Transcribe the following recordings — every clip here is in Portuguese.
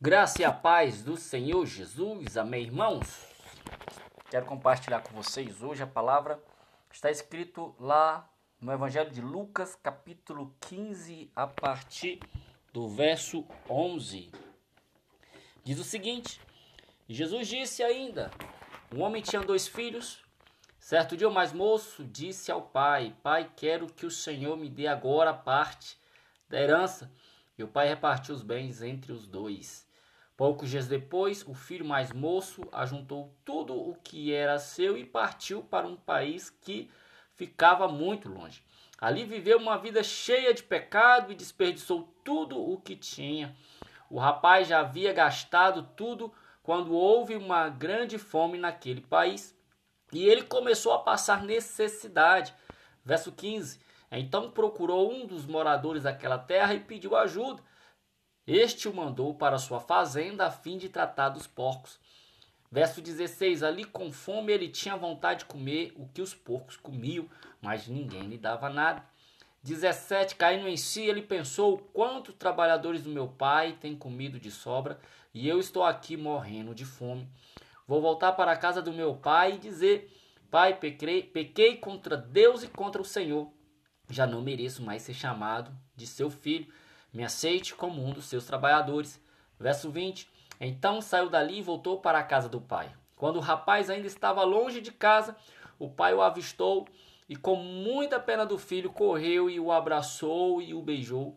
Graça e a paz do Senhor Jesus, amém, irmãos? Quero compartilhar com vocês hoje a palavra está escrito lá no Evangelho de Lucas, capítulo 15, a partir do verso 11. Diz o seguinte: Jesus disse ainda: Um homem tinha dois filhos. Certo dia, o mais moço disse ao pai: Pai, quero que o Senhor me dê agora parte da herança. E o pai repartiu os bens entre os dois. Poucos dias depois, o filho mais moço ajuntou tudo o que era seu e partiu para um país que ficava muito longe. Ali viveu uma vida cheia de pecado e desperdiçou tudo o que tinha. O rapaz já havia gastado tudo quando houve uma grande fome naquele país e ele começou a passar necessidade. Verso 15. Então procurou um dos moradores daquela terra e pediu ajuda. Este o mandou para sua fazenda a fim de tratar dos porcos. Verso 16: Ali com fome ele tinha vontade de comer o que os porcos comiam, mas ninguém lhe dava nada. 17: Caindo em si, ele pensou: Quantos trabalhadores do meu pai têm comido de sobra e eu estou aqui morrendo de fome. Vou voltar para a casa do meu pai e dizer: Pai, pequei, pequei contra Deus e contra o Senhor. Já não mereço mais ser chamado de seu filho me aceite como um dos seus trabalhadores. Verso 20. Então saiu dali e voltou para a casa do pai. Quando o rapaz ainda estava longe de casa, o pai o avistou e, com muita pena do filho, correu e o abraçou e o beijou.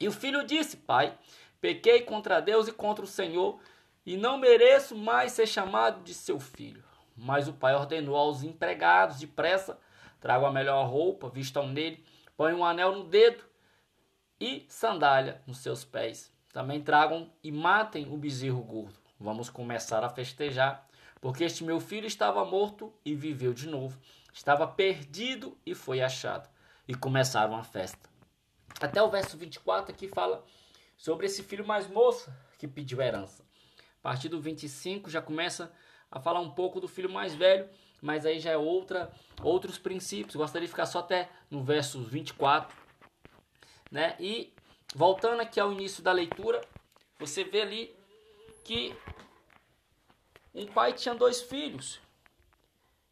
E o filho disse: Pai, pequei contra Deus e contra o Senhor e não mereço mais ser chamado de seu filho. Mas o pai ordenou aos empregados depressa: tragam a melhor roupa, vistam nele, ponham um anel no dedo e sandália nos seus pés. Também tragam e matem o bezerro gordo. Vamos começar a festejar, porque este meu filho estava morto e viveu de novo. Estava perdido e foi achado. E começaram a festa. Até o verso 24 aqui fala sobre esse filho mais moço que pediu herança. A partir do 25 já começa a falar um pouco do filho mais velho, mas aí já é outra outros princípios. Gostaria de ficar só até no verso 24 né? E voltando aqui ao início da leitura, você vê ali que um pai tinha dois filhos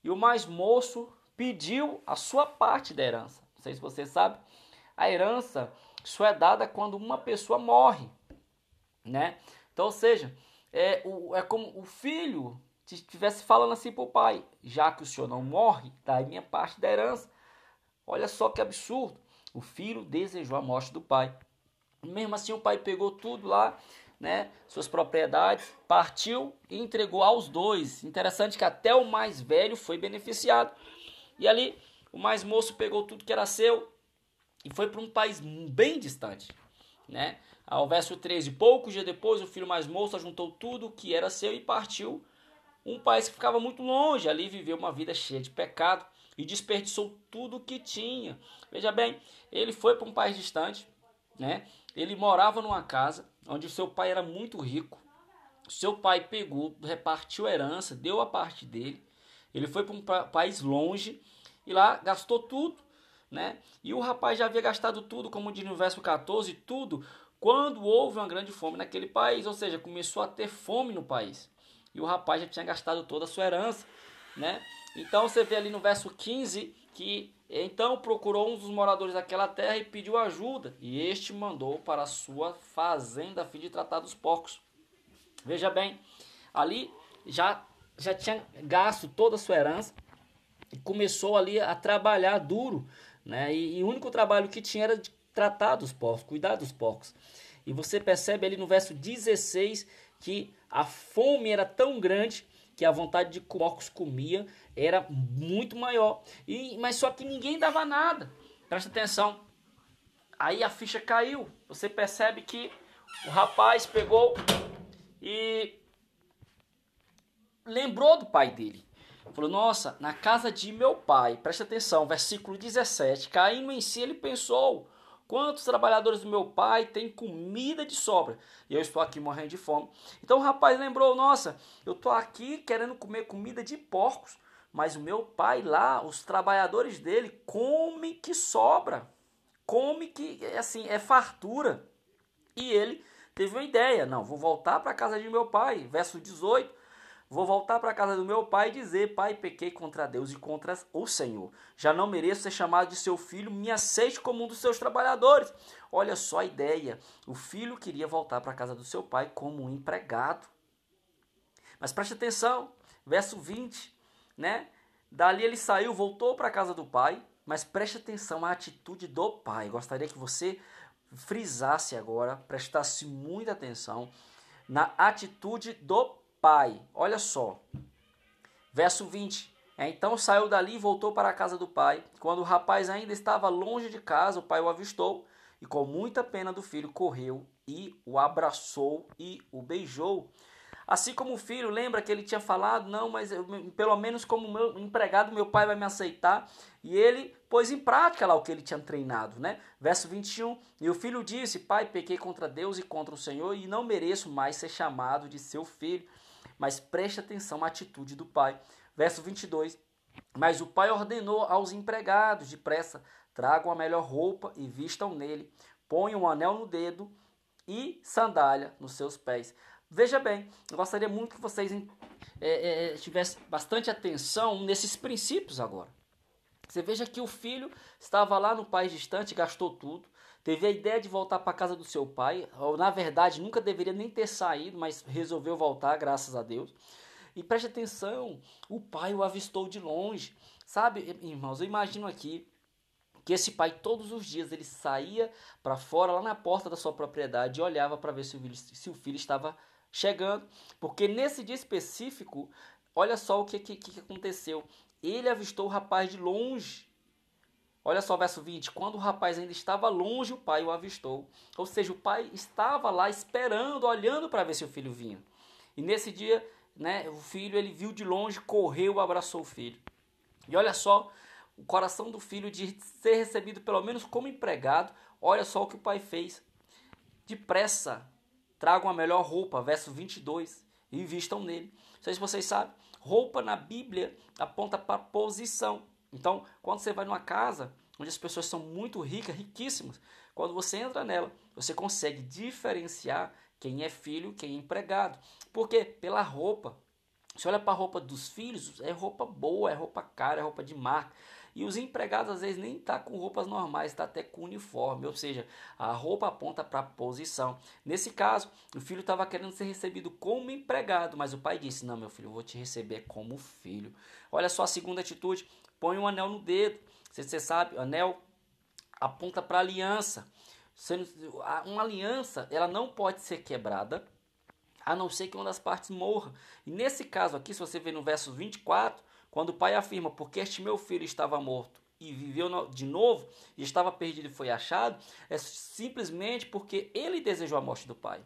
e o mais moço pediu a sua parte da herança. Não sei se você sabe, a herança só é dada quando uma pessoa morre, né? Então, ou seja, é, o, é como o filho estivesse falando assim para o pai: já que o senhor não morre, dá minha parte da herança. Olha só que absurdo. O filho desejou a morte do pai. Mesmo assim, o pai pegou tudo lá, né, suas propriedades, partiu e entregou aos dois. Interessante que até o mais velho foi beneficiado. E ali, o mais moço pegou tudo que era seu e foi para um país bem distante, né? Ao verso 13, poucos dias depois, o filho mais moço juntou tudo que era seu e partiu um país que ficava muito longe. Ali viveu uma vida cheia de pecado e desperdiçou tudo o que tinha. Veja bem, ele foi para um país distante, né? Ele morava numa casa onde o seu pai era muito rico. Seu pai pegou, repartiu a herança, deu a parte dele. Ele foi para um país longe e lá gastou tudo, né? E o rapaz já havia gastado tudo, como diz no verso 14, tudo quando houve uma grande fome naquele país, ou seja, começou a ter fome no país. E o rapaz já tinha gastado toda a sua herança, né? Então você vê ali no verso 15 que então procurou um dos moradores daquela terra e pediu ajuda, e este mandou para a sua fazenda a fim de tratar dos porcos. Veja bem, ali já já tinha gasto toda a sua herança e começou ali a trabalhar duro, né? E, e o único trabalho que tinha era de tratar dos porcos, cuidar dos porcos. E você percebe ali no verso 16 que a fome era tão grande que a vontade de porcos comia era muito maior. E, mas só que ninguém dava nada. Presta atenção. Aí a ficha caiu. Você percebe que o rapaz pegou e lembrou do pai dele. Falou: Nossa, na casa de meu pai, presta atenção, versículo 17. Caindo em si, ele pensou: Quantos trabalhadores do meu pai têm comida de sobra? E eu estou aqui morrendo de fome. Então o rapaz lembrou: Nossa, eu estou aqui querendo comer comida de porcos, mas o meu pai lá, os trabalhadores dele, come que sobra, come que assim é fartura. E ele teve uma ideia. Não, vou voltar para a casa de meu pai. Verso 18. Vou voltar para a casa do meu pai e dizer: Pai, pequei contra Deus e contra o Senhor. Já não mereço ser chamado de seu filho, me aceite como um dos seus trabalhadores. Olha só a ideia. O filho queria voltar para a casa do seu pai como um empregado. Mas preste atenção, verso 20, né? Dali ele saiu, voltou para a casa do pai, mas preste atenção à atitude do pai. Gostaria que você frisasse agora, prestasse muita atenção na atitude do pai. Olha só. Verso 20. Então saiu dali e voltou para a casa do pai. Quando o rapaz ainda estava longe de casa, o pai o avistou e, com muita pena do filho, correu e o abraçou e o beijou. Assim como o filho, lembra que ele tinha falado, não, mas eu, pelo menos como meu empregado, meu pai vai me aceitar. E ele pôs em prática lá o que ele tinha treinado, né? Verso 21, e o filho disse, pai, pequei contra Deus e contra o Senhor e não mereço mais ser chamado de seu filho. Mas preste atenção à atitude do pai. Verso 22, mas o pai ordenou aos empregados, depressa, tragam a melhor roupa e vistam nele, ponham um anel no dedo e sandália nos seus pés. Veja bem, eu gostaria muito que vocês é, é, tivessem bastante atenção nesses princípios agora. Você veja que o filho estava lá no país distante, gastou tudo, teve a ideia de voltar para casa do seu pai, ou na verdade nunca deveria nem ter saído, mas resolveu voltar, graças a Deus. E preste atenção, o pai o avistou de longe. Sabe, irmãos, eu imagino aqui que esse pai todos os dias ele saía para fora, lá na porta da sua propriedade, e olhava para ver se o, filho, se o filho estava chegando, porque nesse dia específico, olha só o que, que, que aconteceu. Ele avistou o rapaz de longe. Olha só o verso 20. Quando o rapaz ainda estava longe, o pai o avistou. Ou seja, o pai estava lá esperando, olhando para ver se o filho vinha. E nesse dia, né, o filho ele viu de longe, correu, abraçou o filho. E olha só o coração do filho de ser recebido pelo menos como empregado. Olha só o que o pai fez. Depressa, Tragam a melhor roupa, verso 22, e vistam nele. Não sei se vocês sabem, roupa na Bíblia aponta para posição. Então, quando você vai numa casa onde as pessoas são muito ricas, riquíssimas, quando você entra nela, você consegue diferenciar quem é filho, quem é empregado. Por quê? Pela roupa. Você olha para a roupa dos filhos, é roupa boa, é roupa cara, é roupa de marca. E os empregados às vezes nem tá com roupas normais, está até com uniforme, ou seja, a roupa aponta para a posição. Nesse caso, o filho estava querendo ser recebido como empregado, mas o pai disse: Não, meu filho, eu vou te receber como filho. Olha só a segunda atitude: põe um anel no dedo. Você, você sabe, anel aponta para aliança. Uma aliança, ela não pode ser quebrada, a não ser que uma das partes morra. E nesse caso aqui, se você ver no verso 24, quando o pai afirma, porque este meu filho estava morto e viveu de novo, e estava perdido e foi achado, é simplesmente porque ele desejou a morte do pai.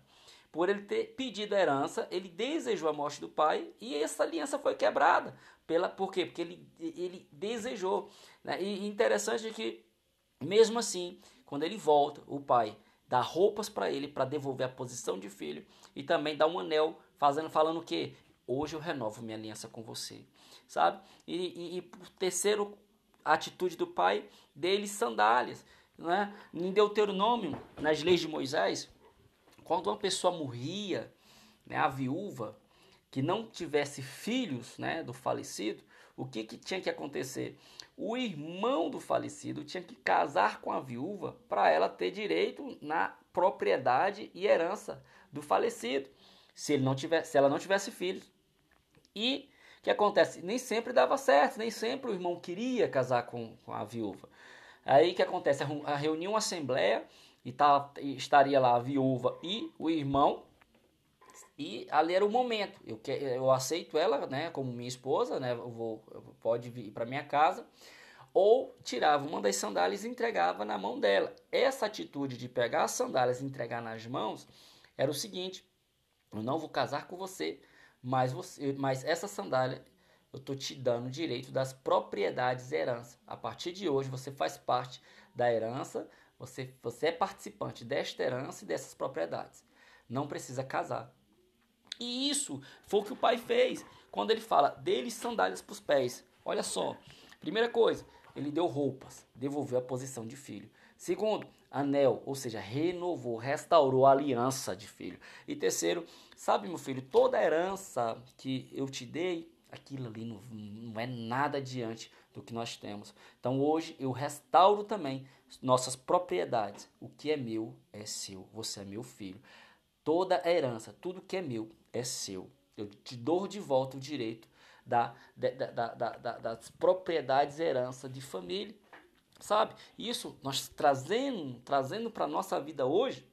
Por ele ter pedido a herança, ele desejou a morte do pai e essa aliança foi quebrada. Pela, por quê? Porque ele, ele desejou. Né? E interessante é que, mesmo assim, quando ele volta, o pai dá roupas para ele para devolver a posição de filho e também dá um anel, fazendo, falando que hoje eu renovo minha aliança com você sabe? E, e, e terceiro, a atitude do pai dele, sandálias. Né? Em Deuteronômio, nas leis de Moisés, quando uma pessoa morria, né, a viúva, que não tivesse filhos né, do falecido, o que, que tinha que acontecer? O irmão do falecido tinha que casar com a viúva para ela ter direito na propriedade e herança do falecido, se, ele não tivesse, se ela não tivesse filhos. E que acontece? Nem sempre dava certo, nem sempre o irmão queria casar com, com a viúva. Aí que acontece? A reunião uma assembleia e tá, estaria lá a viúva e o irmão. E ali era o momento. Eu, que, eu aceito ela né, como minha esposa, né, eu vou, pode vir para minha casa. Ou tirava uma das sandálias e entregava na mão dela. Essa atitude de pegar as sandálias e entregar nas mãos era o seguinte: eu não vou casar com você, mas, você, mas essa sandália eu estou te dando o direito das propriedades herança. A partir de hoje você faz parte da herança, você, você é participante desta herança e dessas propriedades. Não precisa casar. E isso foi o que o pai fez quando ele fala dele sandálias para os pés. Olha só, primeira coisa, ele deu roupas, devolveu a posição de filho. Segundo, anel, ou seja, renovou, restaurou a aliança de filho. E terceiro, sabe, meu filho, toda a herança que eu te dei, aquilo ali não, não é nada diante do que nós temos. Então hoje eu restauro também nossas propriedades. O que é meu é seu. Você é meu filho. Toda a herança, tudo que é meu é seu. Eu te dou de volta o direito da, da, da, da das propriedades herança de família. Sabe? Isso nós trazendo, trazendo para nossa vida hoje.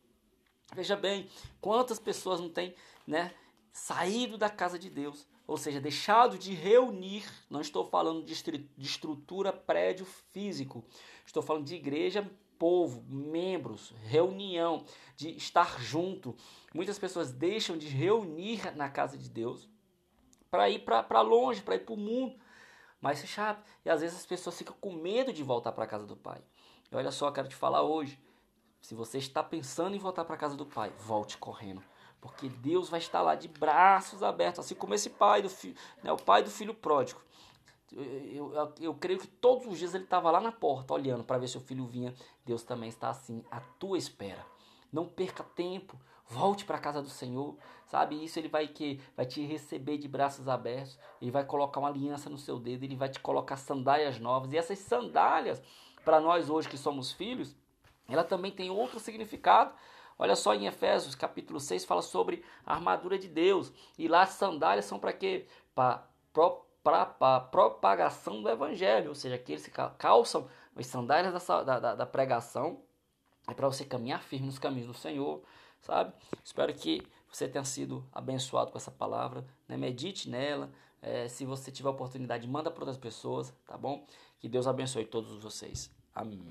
Veja bem, quantas pessoas não têm né, saído da casa de Deus, ou seja, deixado de reunir, não estou falando de, de estrutura prédio físico, estou falando de igreja, povo, membros, reunião, de estar junto. Muitas pessoas deixam de reunir na casa de Deus para ir para longe, para ir para o mundo. Mas é chato. E às vezes as pessoas ficam com medo de voltar para a casa do pai. E olha só, quero te falar hoje. Se você está pensando em voltar para a casa do pai, volte correndo. Porque Deus vai estar lá de braços abertos, assim como esse pai do filho, né, o pai do filho pródigo. Eu, eu, eu creio que todos os dias ele estava lá na porta, olhando para ver se o filho vinha. Deus também está assim, à tua espera. Não perca tempo, volte para a casa do Senhor, sabe? Isso ele vai que vai te receber de braços abertos, ele vai colocar uma aliança no seu dedo, ele vai te colocar sandálias novas. E essas sandálias, para nós hoje que somos filhos, ela também tem outro significado. Olha só em Efésios capítulo 6 fala sobre a armadura de Deus. E lá as sandálias são para quê? Para a propagação do evangelho. Ou seja, aqueles que calçam as sandálias da, da, da pregação é para você caminhar firme nos caminhos do Senhor, sabe? Espero que você tenha sido abençoado com essa palavra. Né? Medite nela. É, se você tiver oportunidade, manda para outras pessoas, tá bom? Que Deus abençoe todos vocês. Amém.